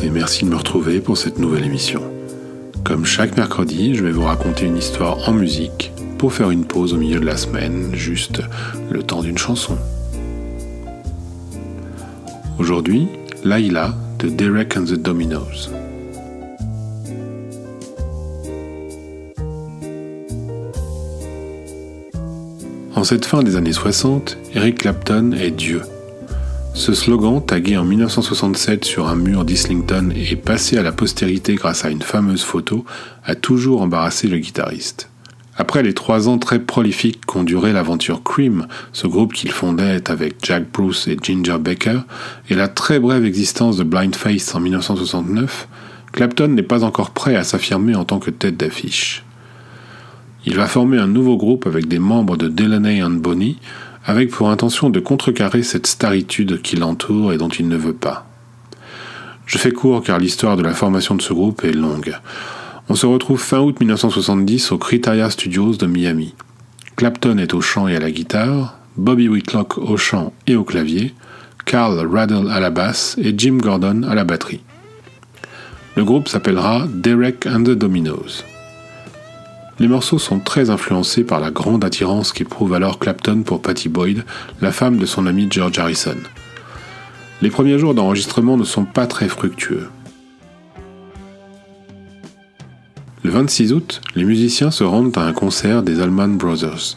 et merci de me retrouver pour cette nouvelle émission. Comme chaque mercredi, je vais vous raconter une histoire en musique pour faire une pause au milieu de la semaine, juste le temps d'une chanson. Aujourd'hui, Laila de Derek and the Dominos. En cette fin des années 60, Eric Clapton est Dieu. Ce slogan, tagué en 1967 sur un mur d'Islington et passé à la postérité grâce à une fameuse photo, a toujours embarrassé le guitariste. Après les trois ans très prolifiques qu'ont duré l'aventure Cream, ce groupe qu'il fondait avec Jack Bruce et Ginger Baker, et la très brève existence de Blind Faith en 1969, Clapton n'est pas encore prêt à s'affirmer en tant que tête d'affiche. Il va former un nouveau groupe avec des membres de Delaney and Bonnie, avec pour intention de contrecarrer cette staritude qui l'entoure et dont il ne veut pas. Je fais court car l'histoire de la formation de ce groupe est longue. On se retrouve fin août 1970 au Criteria Studios de Miami. Clapton est au chant et à la guitare, Bobby Whitlock au chant et au clavier, Carl Raddle à la basse et Jim Gordon à la batterie. Le groupe s'appellera Derek and the Dominos. Les morceaux sont très influencés par la grande attirance qu'éprouve alors Clapton pour Patty Boyd, la femme de son ami George Harrison. Les premiers jours d'enregistrement ne sont pas très fructueux. Le 26 août, les musiciens se rendent à un concert des Allman Brothers.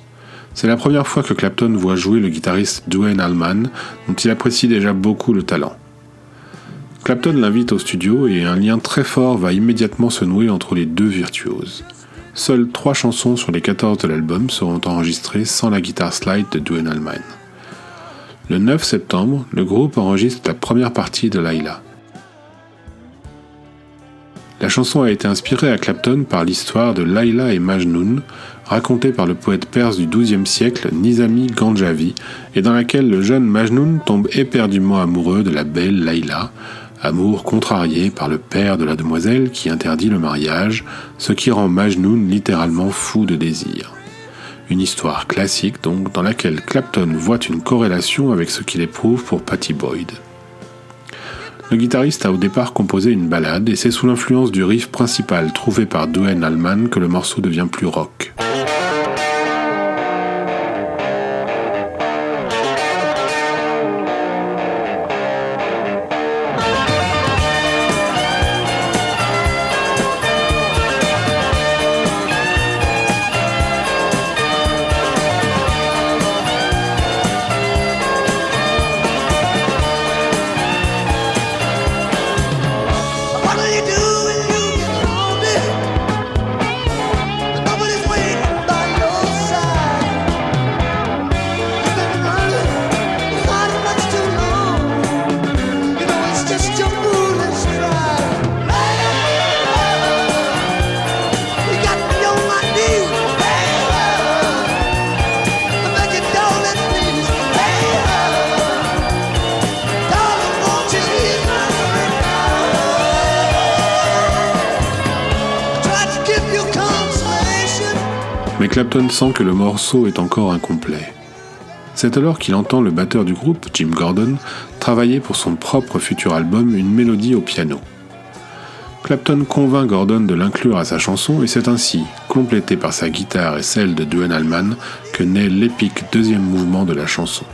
C'est la première fois que Clapton voit jouer le guitariste Duane Allman, dont il apprécie déjà beaucoup le talent. Clapton l'invite au studio et un lien très fort va immédiatement se nouer entre les deux virtuoses. Seules trois chansons sur les 14 de l'album seront enregistrées sans la guitare slide de Duane Allman. Le 9 septembre, le groupe enregistre la première partie de Laila. La chanson a été inspirée à Clapton par l'histoire de Laila et Majnun, racontée par le poète perse du XIIe siècle Nizami Ganjavi, et dans laquelle le jeune Majnun tombe éperdument amoureux de la belle Laila, amour contrarié par le père de la demoiselle qui interdit le mariage, ce qui rend Majnun littéralement fou de désir. Une histoire classique donc dans laquelle Clapton voit une corrélation avec ce qu'il éprouve pour Patty Boyd. Le guitariste a au départ composé une ballade et c'est sous l'influence du riff principal trouvé par Duane Allman que le morceau devient plus rock. Clapton sent que le morceau est encore incomplet. C'est alors qu'il entend le batteur du groupe, Jim Gordon, travailler pour son propre futur album une mélodie au piano. Clapton convainc Gordon de l'inclure à sa chanson et c'est ainsi, complété par sa guitare et celle de Duane Allman, que naît l'épique deuxième mouvement de la chanson.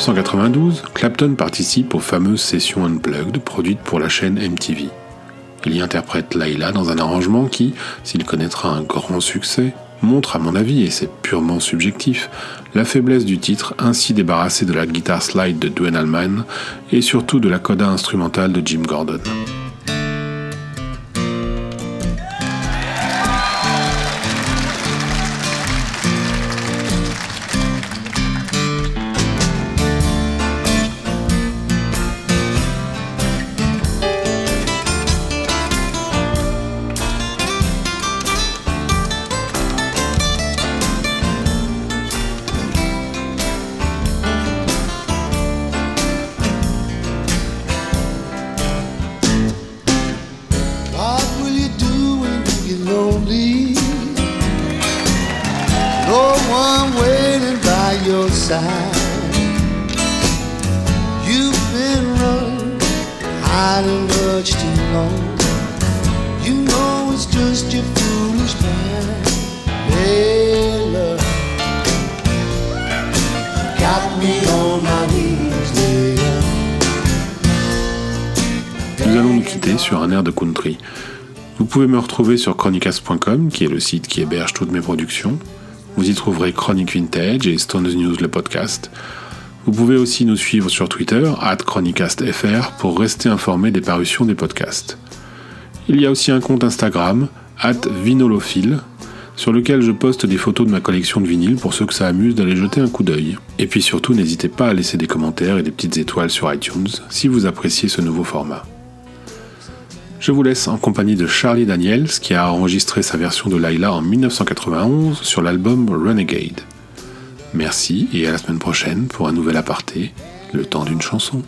1992, Clapton participe aux fameuses sessions Unplugged produites pour la chaîne MTV. Il y interprète Layla dans un arrangement qui, s'il connaîtra un grand succès, montre à mon avis, et c'est purement subjectif, la faiblesse du titre ainsi débarrassé de la guitare slide de Dwayne Allman et surtout de la coda instrumentale de Jim Gordon. Nous allons nous quitter sur un air de country. Vous pouvez me retrouver sur chronicast.com, qui est le site qui héberge toutes mes productions. Vous y trouverez Chronic Vintage et Stones News le podcast. Vous pouvez aussi nous suivre sur Twitter, at ChronicastFR, pour rester informé des parutions des podcasts. Il y a aussi un compte Instagram, at Vinolophile, sur lequel je poste des photos de ma collection de vinyles pour ceux que ça amuse d'aller jeter un coup d'œil. Et puis surtout, n'hésitez pas à laisser des commentaires et des petites étoiles sur iTunes si vous appréciez ce nouveau format. Je vous laisse en compagnie de Charlie Daniels qui a enregistré sa version de Laila en 1991 sur l'album Renegade. Merci et à la semaine prochaine pour un nouvel aparté, le temps d'une chanson.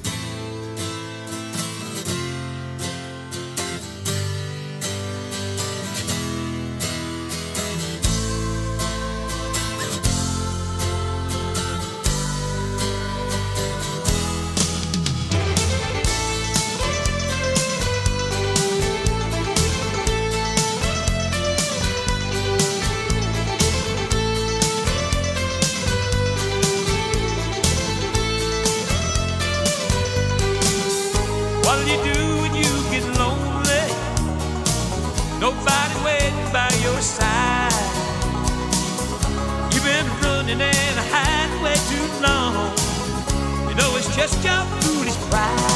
Running and hiding way too long. You know it's just your foolish pride.